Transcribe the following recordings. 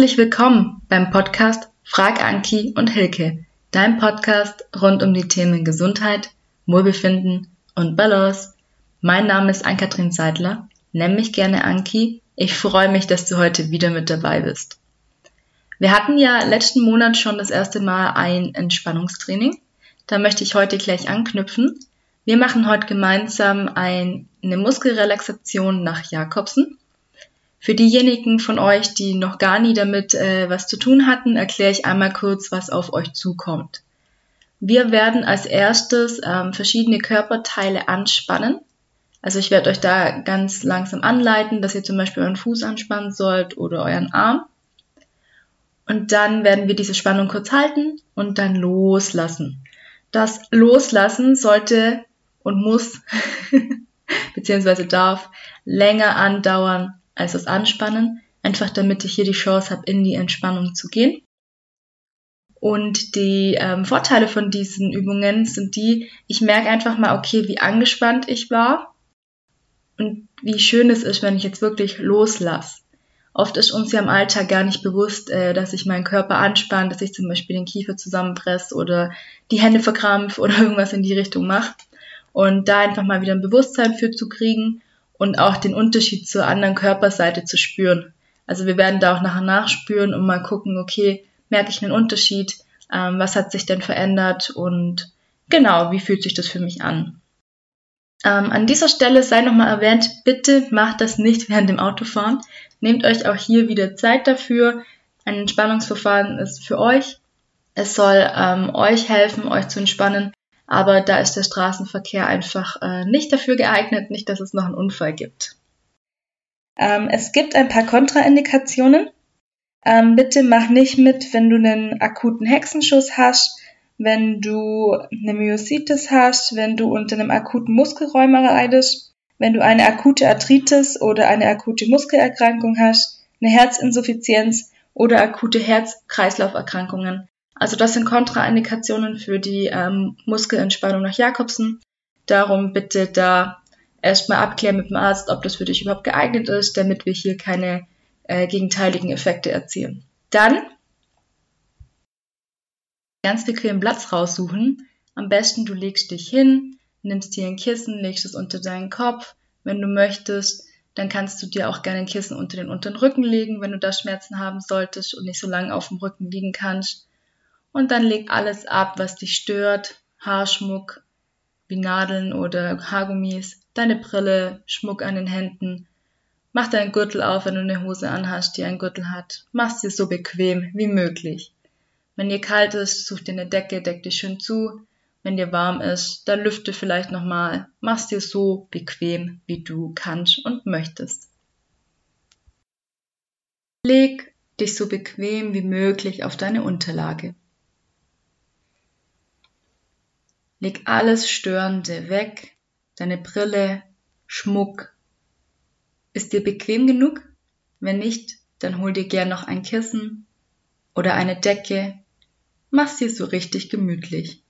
Herzlich willkommen beim Podcast Frag Anki und Hilke, dein Podcast rund um die Themen Gesundheit, Wohlbefinden und Balance. Mein Name ist Ann-Kathrin Seidler, nenn mich gerne Anki. Ich freue mich, dass du heute wieder mit dabei bist. Wir hatten ja letzten Monat schon das erste Mal ein Entspannungstraining. Da möchte ich heute gleich anknüpfen. Wir machen heute gemeinsam ein, eine Muskelrelaxation nach Jakobsen. Für diejenigen von euch, die noch gar nie damit äh, was zu tun hatten, erkläre ich einmal kurz, was auf euch zukommt. Wir werden als erstes ähm, verschiedene Körperteile anspannen. Also ich werde euch da ganz langsam anleiten, dass ihr zum Beispiel euren Fuß anspannen sollt oder euren Arm. Und dann werden wir diese Spannung kurz halten und dann loslassen. Das Loslassen sollte und muss beziehungsweise darf länger andauern als das Anspannen, einfach damit ich hier die Chance habe, in die Entspannung zu gehen. Und die ähm, Vorteile von diesen Übungen sind die, ich merke einfach mal, okay, wie angespannt ich war und wie schön es ist, wenn ich jetzt wirklich loslasse. Oft ist uns ja im Alltag gar nicht bewusst, äh, dass ich meinen Körper anspanne, dass ich zum Beispiel den Kiefer zusammenpresse oder die Hände verkrampfe oder irgendwas in die Richtung mache. Und da einfach mal wieder ein Bewusstsein für zu kriegen und auch den Unterschied zur anderen Körperseite zu spüren. Also wir werden da auch nachher nachspüren und mal gucken, okay, merke ich einen Unterschied, ähm, was hat sich denn verändert und genau, wie fühlt sich das für mich an. Ähm, an dieser Stelle sei nochmal erwähnt, bitte macht das nicht während dem Autofahren. Nehmt euch auch hier wieder Zeit dafür. Ein Entspannungsverfahren ist für euch. Es soll ähm, euch helfen, euch zu entspannen aber da ist der Straßenverkehr einfach äh, nicht dafür geeignet, nicht, dass es noch einen Unfall gibt. Ähm, es gibt ein paar Kontraindikationen. Ähm, bitte mach nicht mit, wenn du einen akuten Hexenschuss hast, wenn du eine Myositis hast, wenn du unter einem akuten Muskelrheuma leidest, wenn du eine akute Arthritis oder eine akute Muskelerkrankung hast, eine Herzinsuffizienz oder akute Herz-Kreislauf-Erkrankungen. Also das sind Kontraindikationen für die ähm, Muskelentspannung nach Jakobsen. Darum bitte da erstmal abklären mit dem Arzt, ob das für dich überhaupt geeignet ist, damit wir hier keine äh, gegenteiligen Effekte erzielen. Dann ganz bequem Platz raussuchen. Am besten du legst dich hin, nimmst dir ein Kissen, legst es unter deinen Kopf. Wenn du möchtest, dann kannst du dir auch gerne ein Kissen unter den unteren Rücken legen, wenn du da Schmerzen haben solltest und nicht so lange auf dem Rücken liegen kannst. Und dann leg alles ab, was dich stört. Haarschmuck, wie Nadeln oder Haargummis, deine Brille, Schmuck an den Händen. Mach deinen Gürtel auf, wenn du eine Hose anhast, die einen Gürtel hat. Mach's dir so bequem wie möglich. Wenn dir kalt ist, such dir eine Decke, deck dich schön zu. Wenn dir warm ist, dann lüfte vielleicht nochmal. Mach's dir so bequem, wie du kannst und möchtest. Leg dich so bequem wie möglich auf deine Unterlage. Leg alles Störende weg, deine Brille, Schmuck. Ist dir bequem genug? Wenn nicht, dann hol dir gern noch ein Kissen oder eine Decke. Mach's dir so richtig gemütlich.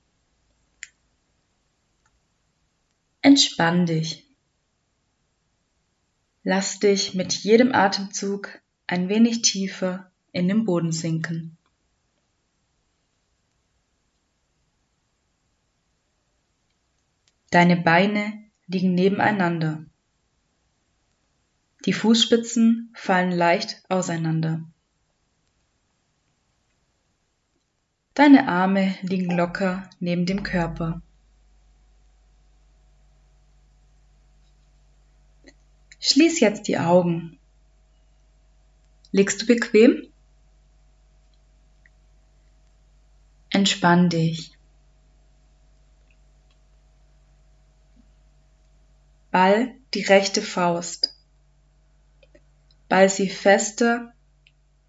Entspann dich. Lass dich mit jedem Atemzug ein wenig tiefer in den Boden sinken. Deine Beine liegen nebeneinander. Die Fußspitzen fallen leicht auseinander. Deine Arme liegen locker neben dem Körper. Schließ jetzt die Augen. Liegst du bequem? Entspann dich. Ball die rechte Faust. Ball sie fester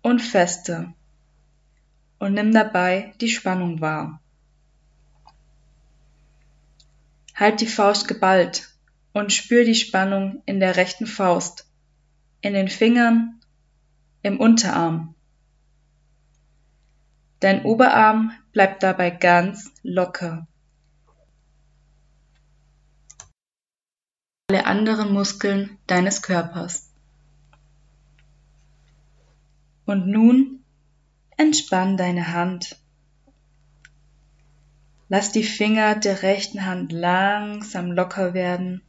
und fester und nimm dabei die Spannung wahr. Halt die Faust geballt und spür die Spannung in der rechten Faust, in den Fingern, im Unterarm. Dein Oberarm bleibt dabei ganz locker. Anderen Muskeln deines Körpers. Und nun entspann deine Hand. Lass die Finger der rechten Hand langsam locker werden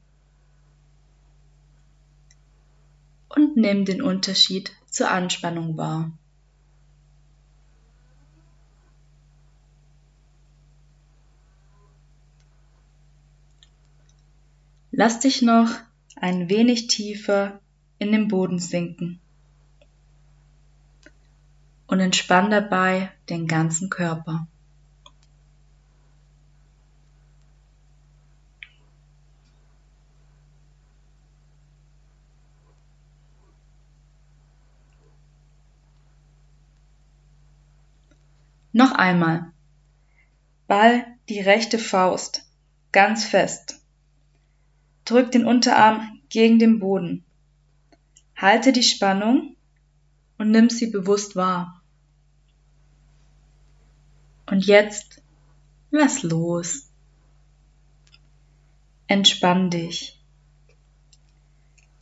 und nimm den Unterschied zur Anspannung wahr. Lass dich noch ein wenig tiefer in den Boden sinken und entspann dabei den ganzen Körper. Noch einmal. Ball die rechte Faust ganz fest. Drück den Unterarm gegen den Boden. Halte die Spannung und nimm sie bewusst wahr. Und jetzt lass los. Entspann dich.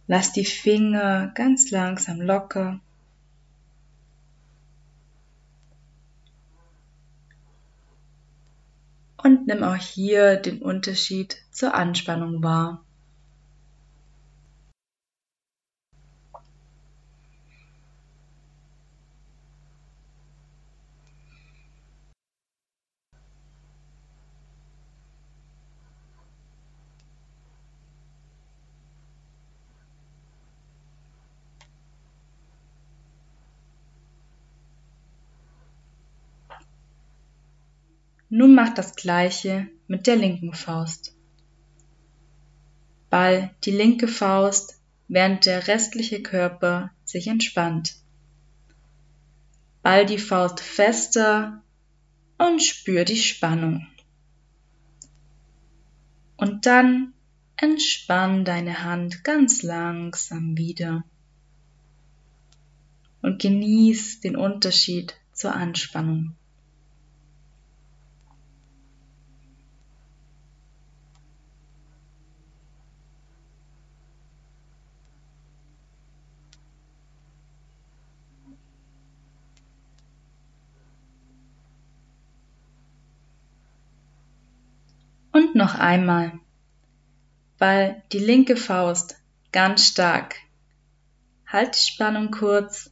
Lass die Finger ganz langsam locker. Und nimm auch hier den Unterschied zur Anspannung wahr. Nun mach das gleiche mit der linken Faust. Ball die linke Faust, während der restliche Körper sich entspannt. Ball die Faust fester und spür die Spannung. Und dann entspann deine Hand ganz langsam wieder und genieß den Unterschied zur Anspannung. Und noch einmal. Ball die linke Faust ganz stark. Halt die Spannung kurz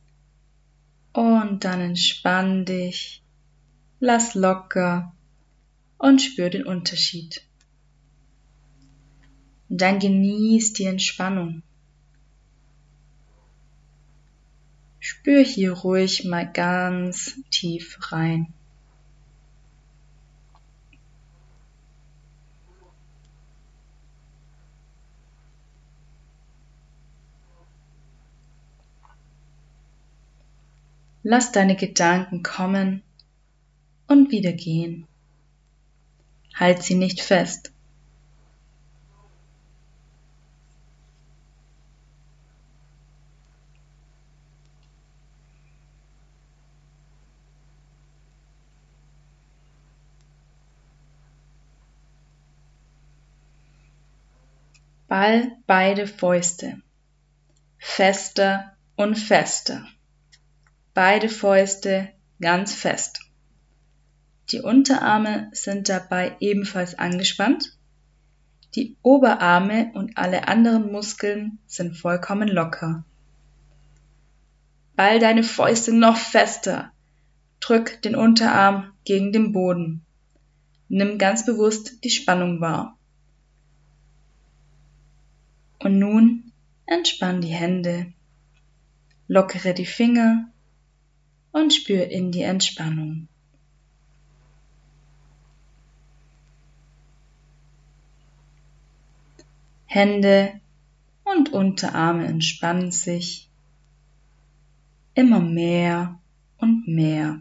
und dann entspann dich. Lass locker und spür den Unterschied. Und dann genieß die Entspannung. Spür hier ruhig mal ganz tief rein. Lass deine Gedanken kommen und wieder gehen. Halt sie nicht fest. Ball beide Fäuste. Fester und fester beide Fäuste ganz fest. Die Unterarme sind dabei ebenfalls angespannt. Die Oberarme und alle anderen Muskeln sind vollkommen locker. Ball deine Fäuste noch fester. Drück den Unterarm gegen den Boden. Nimm ganz bewusst die Spannung wahr. Und nun entspann die Hände. Lockere die Finger und spür in die Entspannung. Hände und Unterarme entspannen sich immer mehr und mehr.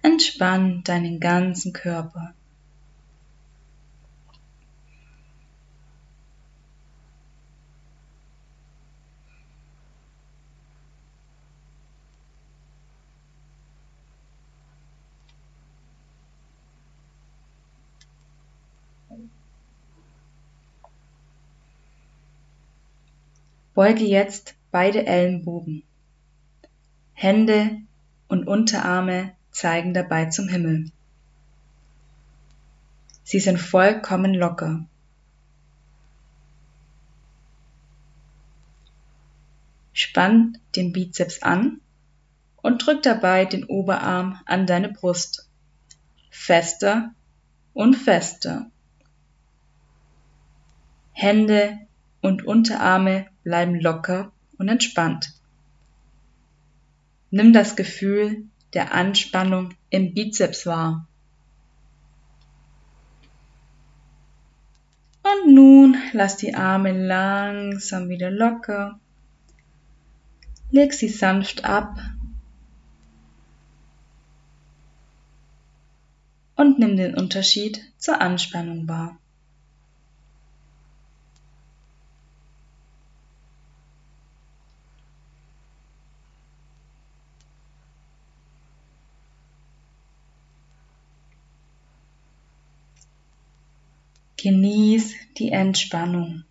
Entspann deinen ganzen Körper. Beuge jetzt beide Ellenbogen. Hände und Unterarme zeigen dabei zum Himmel. Sie sind vollkommen locker. Spann den Bizeps an und drück dabei den Oberarm an deine Brust. Fester und fester. Hände und Unterarme bleiben locker und entspannt. Nimm das Gefühl der Anspannung im Bizeps wahr. Und nun lass die Arme langsam wieder locker. Leg sie sanft ab und nimm den Unterschied zur Anspannung wahr. Genieß die Entspannung.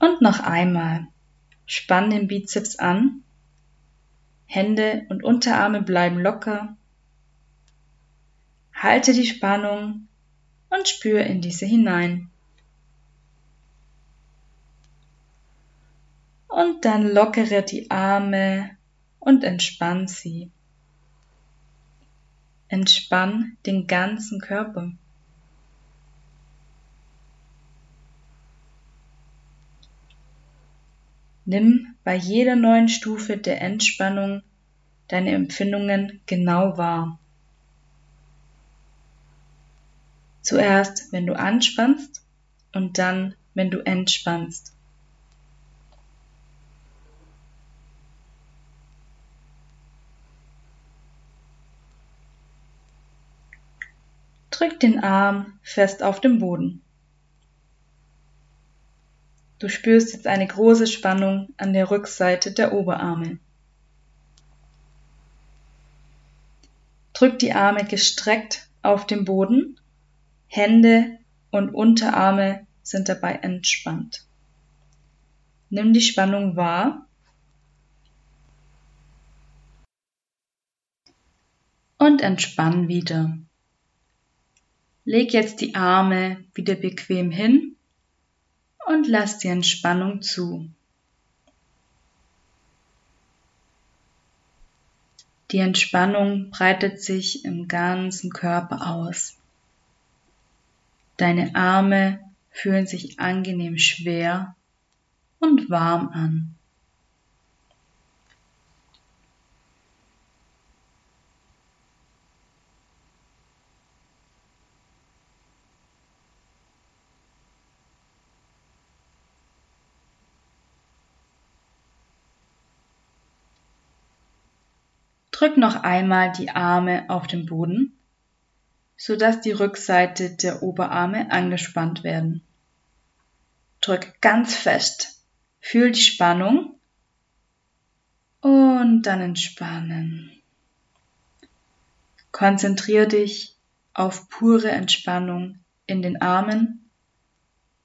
Und noch einmal. Spann den Bizeps an. Hände und Unterarme bleiben locker. Halte die Spannung und spür in diese hinein. Und dann lockere die Arme und entspann sie. Entspann den ganzen Körper. Nimm bei jeder neuen Stufe der Entspannung deine Empfindungen genau wahr. Zuerst, wenn du anspannst und dann, wenn du entspannst. Drück den Arm fest auf den Boden. Du spürst jetzt eine große Spannung an der Rückseite der Oberarme. Drück die Arme gestreckt auf den Boden, Hände und Unterarme sind dabei entspannt. Nimm die Spannung wahr und entspann wieder. Leg jetzt die Arme wieder bequem hin und lass die Entspannung zu. Die Entspannung breitet sich im ganzen Körper aus. Deine Arme fühlen sich angenehm schwer und warm an. Drück noch einmal die Arme auf den Boden, sodass die Rückseite der Oberarme angespannt werden. Drück ganz fest. Fühl die Spannung und dann entspannen. Konzentrier dich auf pure Entspannung in den Armen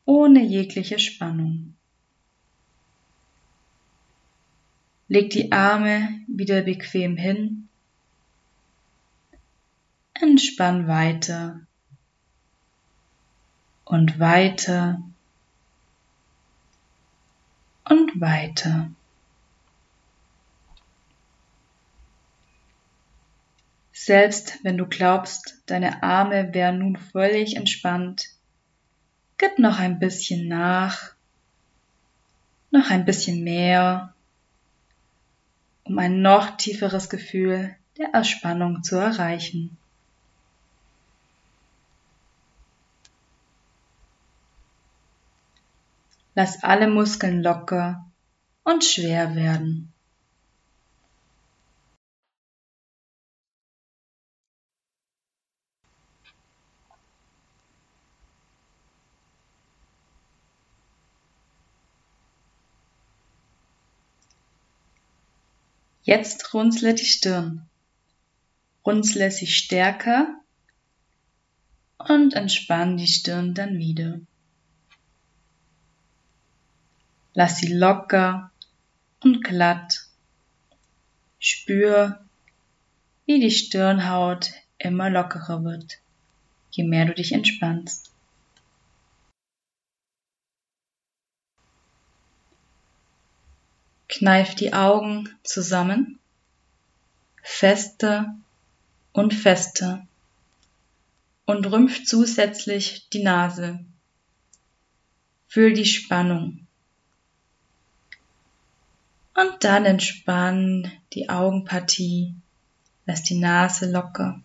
ohne jegliche Spannung. Leg die Arme wieder bequem hin. Entspann weiter und weiter und weiter. Selbst wenn du glaubst, deine Arme wären nun völlig entspannt, gib noch ein bisschen nach, noch ein bisschen mehr um ein noch tieferes Gefühl der Erspannung zu erreichen. Lass alle Muskeln locker und schwer werden. Jetzt runzle die Stirn. Runzle sie stärker und entspann die Stirn dann wieder. Lass sie locker und glatt. Spür, wie die Stirnhaut immer lockerer wird, je mehr du dich entspannst. Kneif die Augen zusammen, fester und fester und rümpf zusätzlich die Nase. Fühl die Spannung. Und dann entspann die Augenpartie. Lass die Nase locker.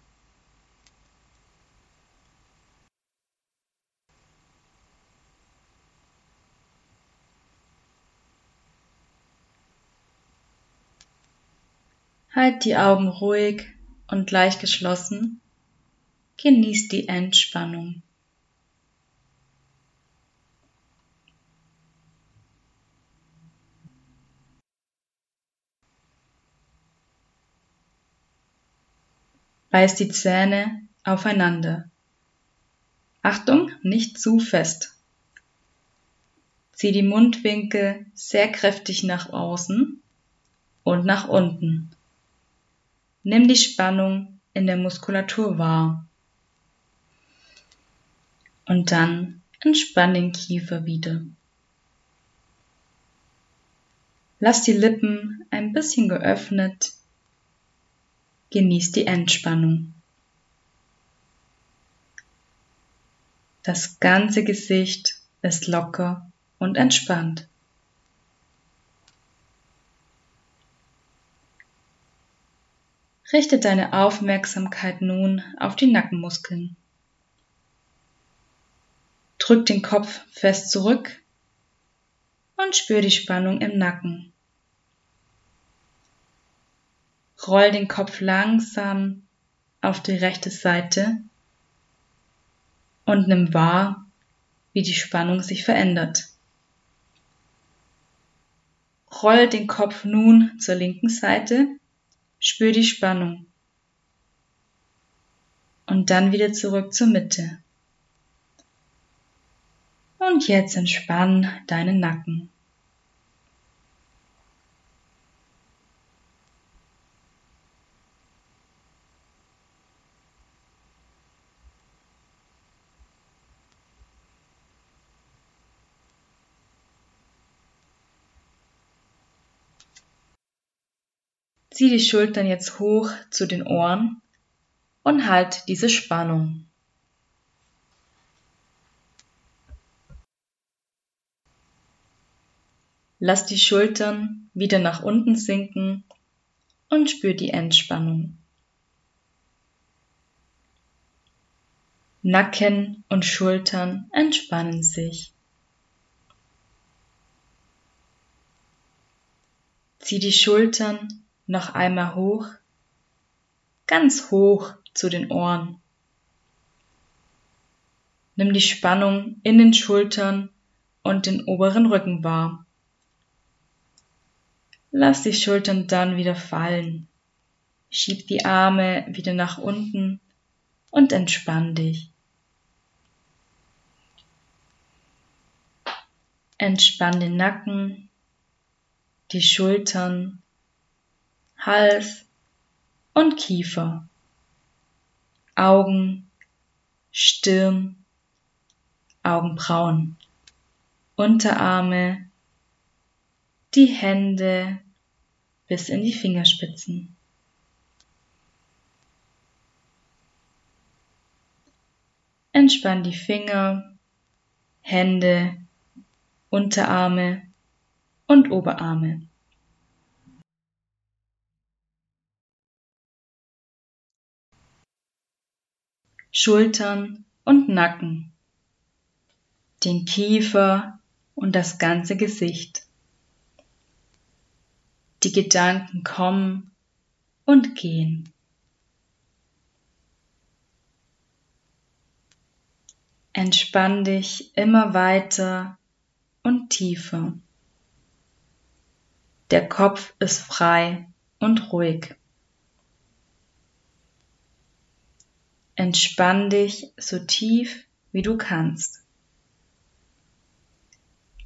Halt die Augen ruhig und leicht geschlossen. Genieß die Entspannung. Beiß die Zähne aufeinander. Achtung, nicht zu fest. Zieh die Mundwinkel sehr kräftig nach außen und nach unten. Nimm die Spannung in der Muskulatur wahr. Und dann entspann den Kiefer wieder. Lass die Lippen ein bisschen geöffnet. Genieß die Entspannung. Das ganze Gesicht ist locker und entspannt. Richte deine Aufmerksamkeit nun auf die Nackenmuskeln. Drück den Kopf fest zurück und spür die Spannung im Nacken. Roll den Kopf langsam auf die rechte Seite und nimm wahr, wie die Spannung sich verändert. Roll den Kopf nun zur linken Seite Spür die Spannung. Und dann wieder zurück zur Mitte. Und jetzt entspann deinen Nacken. Zieh die Schultern jetzt hoch zu den Ohren und halt diese Spannung. Lass die Schultern wieder nach unten sinken und spür die Entspannung. Nacken und Schultern entspannen sich. Zieh die Schultern noch einmal hoch, ganz hoch zu den Ohren. Nimm die Spannung in den Schultern und den oberen Rücken wahr. Lass die Schultern dann wieder fallen. Schieb die Arme wieder nach unten und entspann dich. Entspann den Nacken, die Schultern Hals und Kiefer, Augen, Stirn, Augenbrauen, Unterarme, die Hände bis in die Fingerspitzen. Entspann die Finger, Hände, Unterarme und Oberarme. Schultern und Nacken, den Kiefer und das ganze Gesicht. Die Gedanken kommen und gehen. Entspann dich immer weiter und tiefer. Der Kopf ist frei und ruhig. Entspann dich so tief wie du kannst.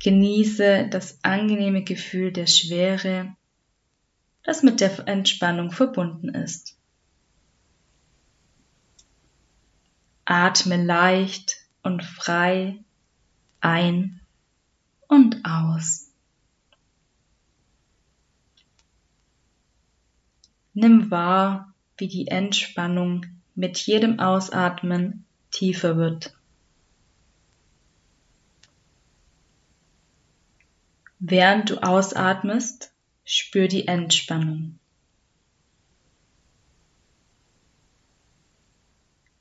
Genieße das angenehme Gefühl der Schwere, das mit der Entspannung verbunden ist. Atme leicht und frei ein und aus. Nimm wahr, wie die Entspannung mit jedem Ausatmen tiefer wird. Während du ausatmest, spür die Entspannung.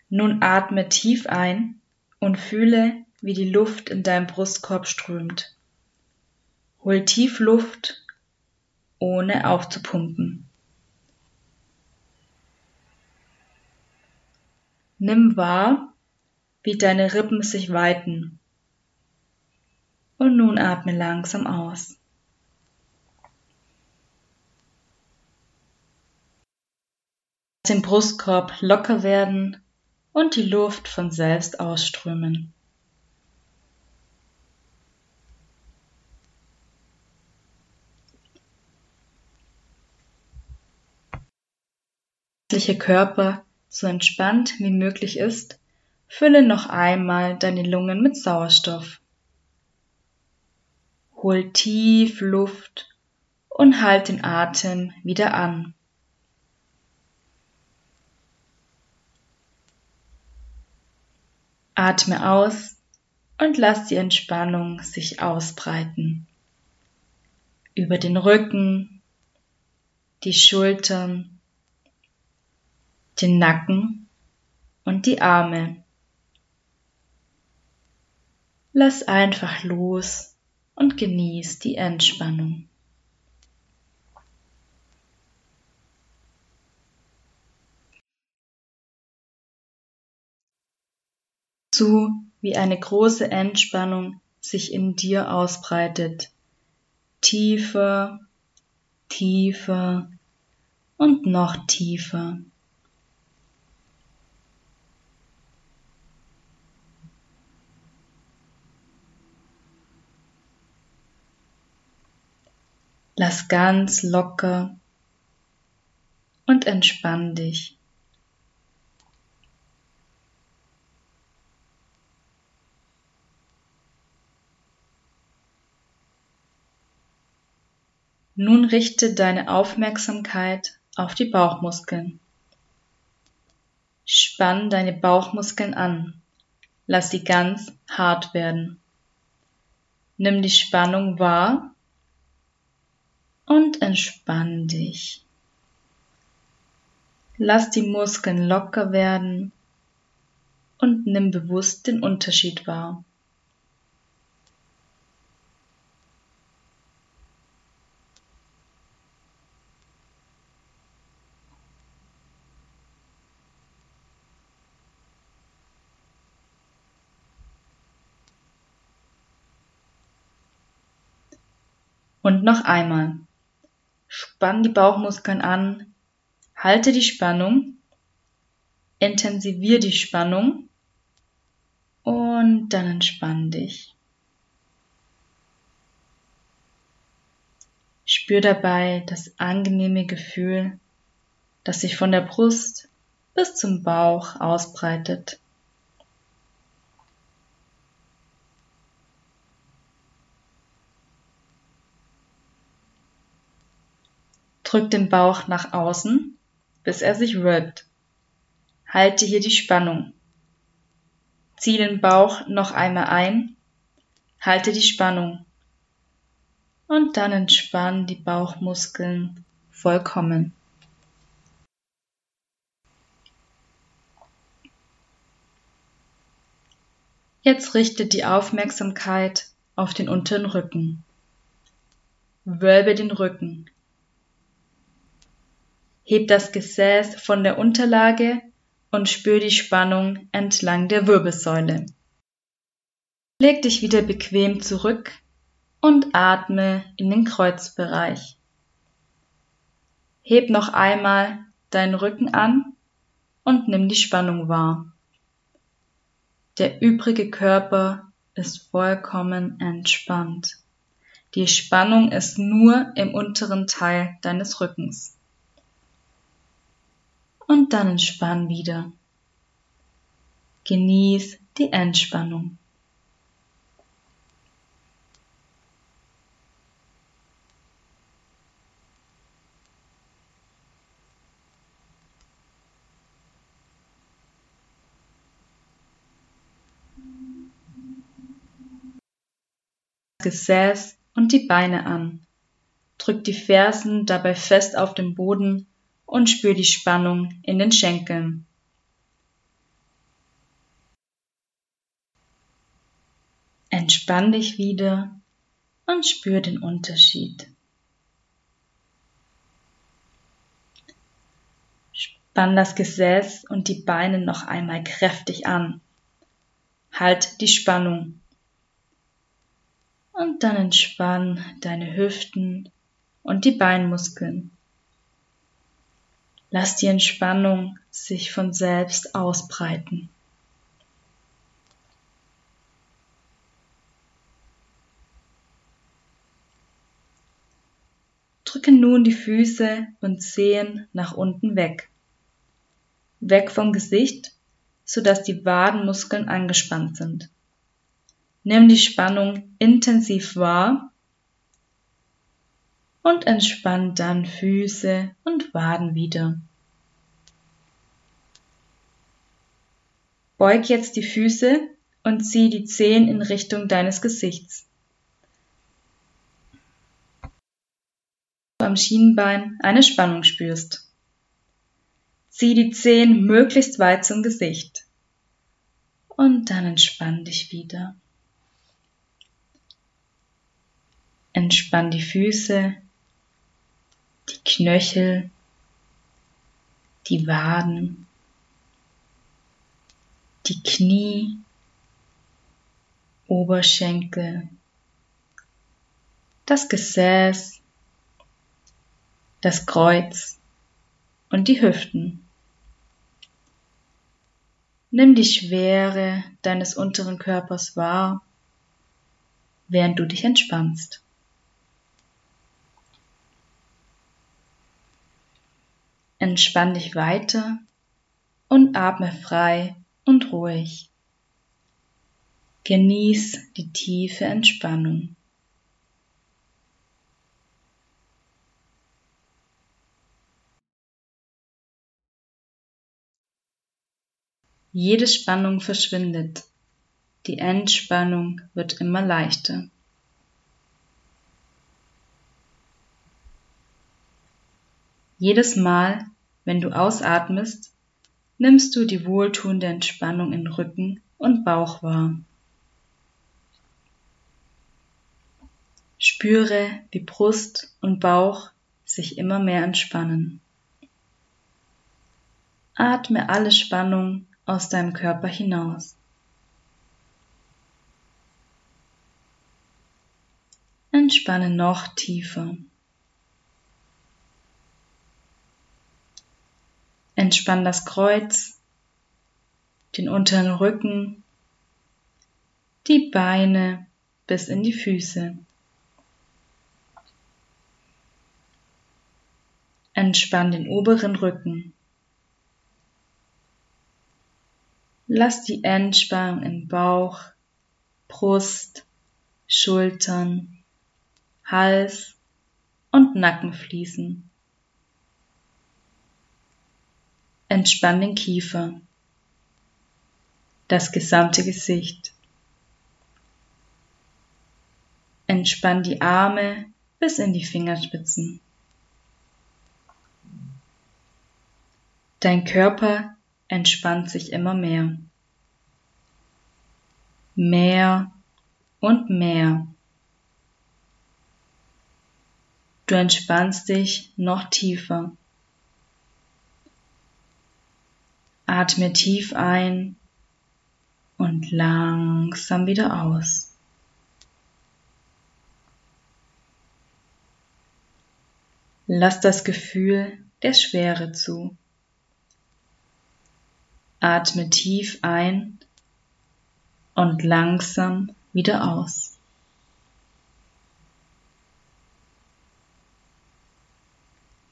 Nun atme tief ein und fühle, wie die Luft in deinem Brustkorb strömt. Hol tief Luft, ohne aufzupumpen. Nimm wahr, wie deine Rippen sich weiten. Und nun atme langsam aus. Lass den Brustkorb locker werden und die Luft von selbst ausströmen. Körper so entspannt wie möglich ist, fülle noch einmal deine Lungen mit Sauerstoff. Hol tief Luft und halt den Atem wieder an. Atme aus und lass die Entspannung sich ausbreiten. Über den Rücken, die Schultern, den Nacken und die Arme. Lass einfach los und genieß die Entspannung. zu, wie eine große Entspannung sich in dir ausbreitet. Tiefer, tiefer und noch tiefer. Lass ganz locker und entspann dich. Nun richte deine Aufmerksamkeit auf die Bauchmuskeln. Spann deine Bauchmuskeln an. Lass sie ganz hart werden. Nimm die Spannung wahr und entspann dich. Lass die Muskeln locker werden und nimm bewusst den Unterschied wahr. Und noch einmal. Spann die Bauchmuskeln an, halte die Spannung, intensivier die Spannung und dann entspann dich. Spür dabei das angenehme Gefühl, das sich von der Brust bis zum Bauch ausbreitet. Drück den Bauch nach außen, bis er sich wölbt. Halte hier die Spannung. Zieh den Bauch noch einmal ein, halte die Spannung. Und dann entspann die Bauchmuskeln vollkommen. Jetzt richte die Aufmerksamkeit auf den unteren Rücken. Wölbe den Rücken. Heb das Gesäß von der Unterlage und spür die Spannung entlang der Wirbelsäule. Leg dich wieder bequem zurück und atme in den Kreuzbereich. Heb noch einmal deinen Rücken an und nimm die Spannung wahr. Der übrige Körper ist vollkommen entspannt. Die Spannung ist nur im unteren Teil deines Rückens. Und dann entspann wieder. Genieß die Entspannung. Gesäß und die Beine an. Drück die Fersen dabei fest auf den Boden und spür die Spannung in den Schenkeln. Entspann dich wieder und spür den Unterschied. Spann das Gesäß und die Beine noch einmal kräftig an. Halt die Spannung und dann entspann deine Hüften und die Beinmuskeln. Lass die Entspannung sich von selbst ausbreiten. Drücke nun die Füße und Zehen nach unten weg. Weg vom Gesicht, sodass die Wadenmuskeln angespannt sind. Nimm die Spannung intensiv wahr und entspann dann Füße und Waden wieder. Beug jetzt die Füße und zieh die Zehen in Richtung deines Gesichts. Am Schienbein eine Spannung spürst. Zieh die Zehen möglichst weit zum Gesicht. Und dann entspann dich wieder. Entspann die Füße, die Knöchel, die Waden, die Knie, Oberschenkel, das Gesäß, das Kreuz und die Hüften. Nimm die Schwere deines unteren Körpers wahr, während du dich entspannst. Entspann dich weiter und atme frei und ruhig. Genieß die tiefe Entspannung. Jede Spannung verschwindet. Die Entspannung wird immer leichter. Jedes Mal, wenn du ausatmest, nimmst du die wohltuende Entspannung in Rücken und Bauch wahr. Spüre, wie Brust und Bauch sich immer mehr entspannen. Atme alle Spannung aus deinem Körper hinaus. Entspanne noch tiefer. Entspann das Kreuz, den unteren Rücken, die Beine bis in die Füße. Entspann den oberen Rücken. Lass die Entspannung in Bauch, Brust, Schultern, Hals und Nacken fließen. Entspann den Kiefer, das gesamte Gesicht. Entspann die Arme bis in die Fingerspitzen. Dein Körper entspannt sich immer mehr. Mehr und mehr. Du entspannst dich noch tiefer. Atme tief ein und langsam wieder aus. Lass das Gefühl der Schwere zu. Atme tief ein und langsam wieder aus.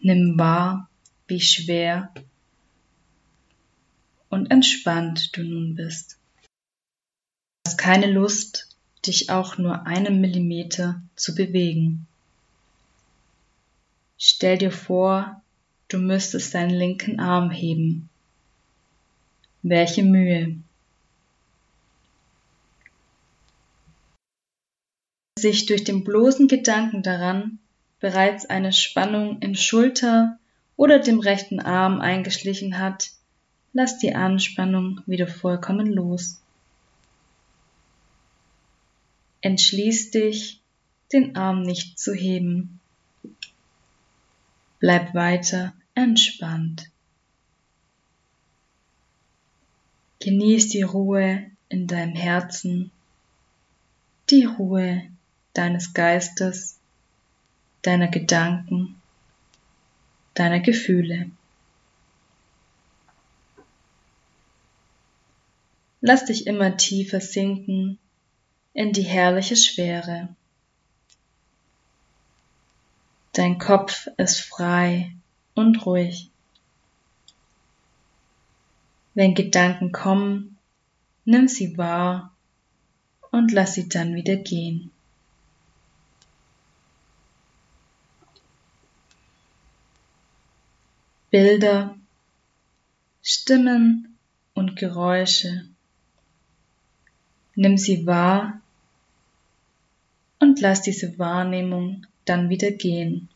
Nimm wahr, wie schwer und entspannt du nun bist. Du hast keine Lust, dich auch nur einen Millimeter zu bewegen. Stell dir vor, du müsstest deinen linken Arm heben. Welche Mühe. Sich durch den bloßen Gedanken daran bereits eine Spannung in Schulter oder dem rechten Arm eingeschlichen hat, lass die Anspannung wieder vollkommen los. Entschließ dich, den Arm nicht zu heben. Bleib weiter entspannt. Genieß die Ruhe in deinem Herzen, die Ruhe deines Geistes, deiner Gedanken, deiner Gefühle. Lass dich immer tiefer sinken in die herrliche Schwere. Dein Kopf ist frei und ruhig. Wenn Gedanken kommen, nimm sie wahr und lass sie dann wieder gehen. Bilder, Stimmen und Geräusche Nimm sie wahr und lass diese Wahrnehmung dann wieder gehen.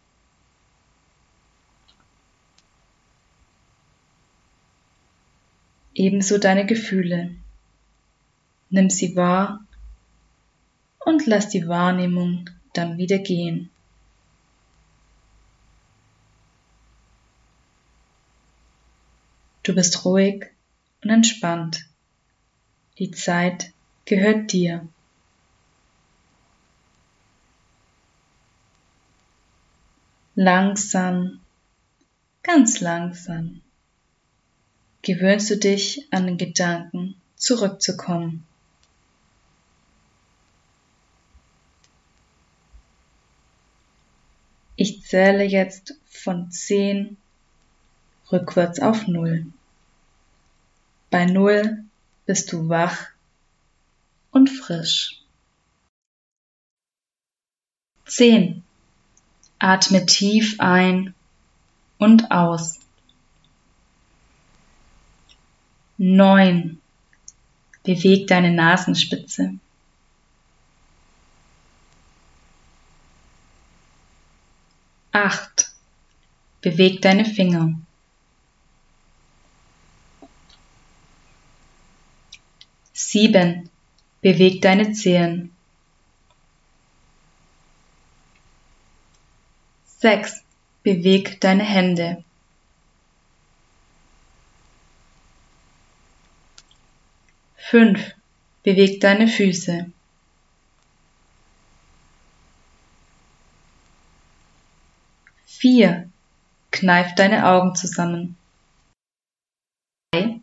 Ebenso deine Gefühle. Nimm sie wahr und lass die Wahrnehmung dann wieder gehen. Du bist ruhig und entspannt. Die Zeit gehört dir. Langsam, ganz langsam gewöhnst du dich an den Gedanken zurückzukommen. Ich zähle jetzt von 10 rückwärts auf 0. Bei 0 bist du wach und frisch. 10. Atme tief ein und aus. 9. Beweg deine Nasenspitze. 8. Beweg deine Finger. 7. Beweg deine Zehen. 6. Beweg deine Hände. 5. Beweg deine Füße. 4. Kneif deine Augen zusammen. 3.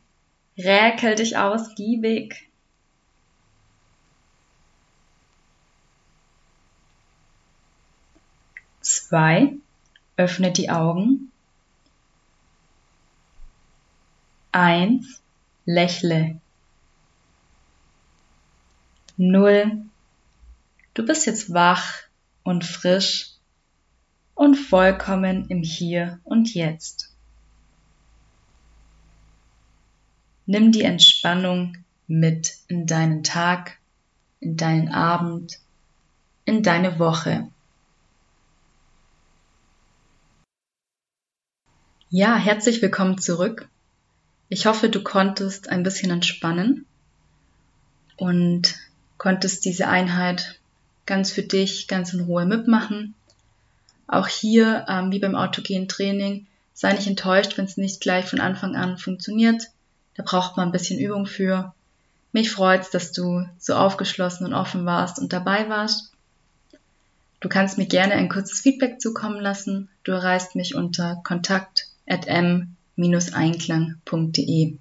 Räkel dich ausgiebig. 2. Öffne die Augen. 1. Lächle. 0. Du bist jetzt wach und frisch und vollkommen im Hier und Jetzt. Nimm die Entspannung mit in deinen Tag, in deinen Abend, in deine Woche. Ja, herzlich willkommen zurück. Ich hoffe, du konntest ein bisschen entspannen und konntest diese Einheit ganz für dich, ganz in Ruhe mitmachen. Auch hier, ähm, wie beim autogenen Training, sei nicht enttäuscht, wenn es nicht gleich von Anfang an funktioniert. Da braucht man ein bisschen Übung für. Mich freut es, dass du so aufgeschlossen und offen warst und dabei warst. Du kannst mir gerne ein kurzes Feedback zukommen lassen. Du erreichst mich unter kontakt.m-einklang.de.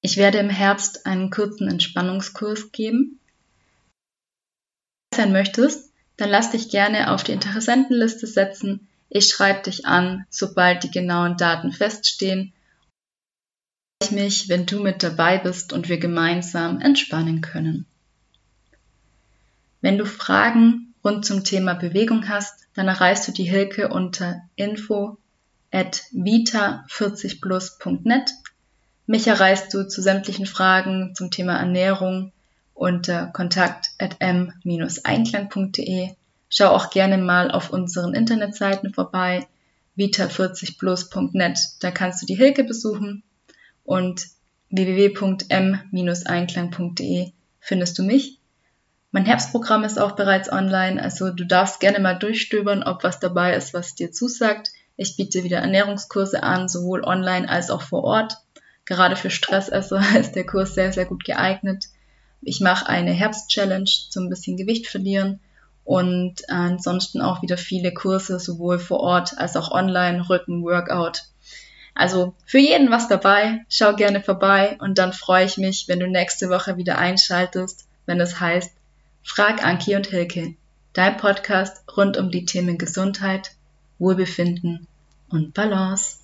Ich werde im Herbst einen kurzen Entspannungskurs geben. Wenn du sein möchtest, dann lass dich gerne auf die Interessentenliste setzen. Ich schreibe dich an, sobald die genauen Daten feststehen. Ich mich, wenn du mit dabei bist und wir gemeinsam entspannen können. Wenn du Fragen rund zum Thema Bewegung hast, dann erreichst du die Hilke unter info at vita40plus.net. Mich erreichst du zu sämtlichen Fragen zum Thema Ernährung unter kontakt at m-einklang.de. Schau auch gerne mal auf unseren Internetseiten vorbei, vita40plus.net. Da kannst du die Hilke besuchen und www.m-einklang.de findest du mich. Mein Herbstprogramm ist auch bereits online, also du darfst gerne mal durchstöbern, ob was dabei ist, was dir zusagt. Ich biete wieder Ernährungskurse an, sowohl online als auch vor Ort. Gerade für Stressesser ist der Kurs sehr, sehr gut geeignet. Ich mache eine Herbst-Challenge zum bisschen Gewicht verlieren und ansonsten auch wieder viele Kurse, sowohl vor Ort als auch online, Rücken, Workout. Also für jeden was dabei. Schau gerne vorbei und dann freue ich mich, wenn du nächste Woche wieder einschaltest, wenn es heißt Frag Anki und Hilke, dein Podcast rund um die Themen Gesundheit, Wohlbefinden und Balance.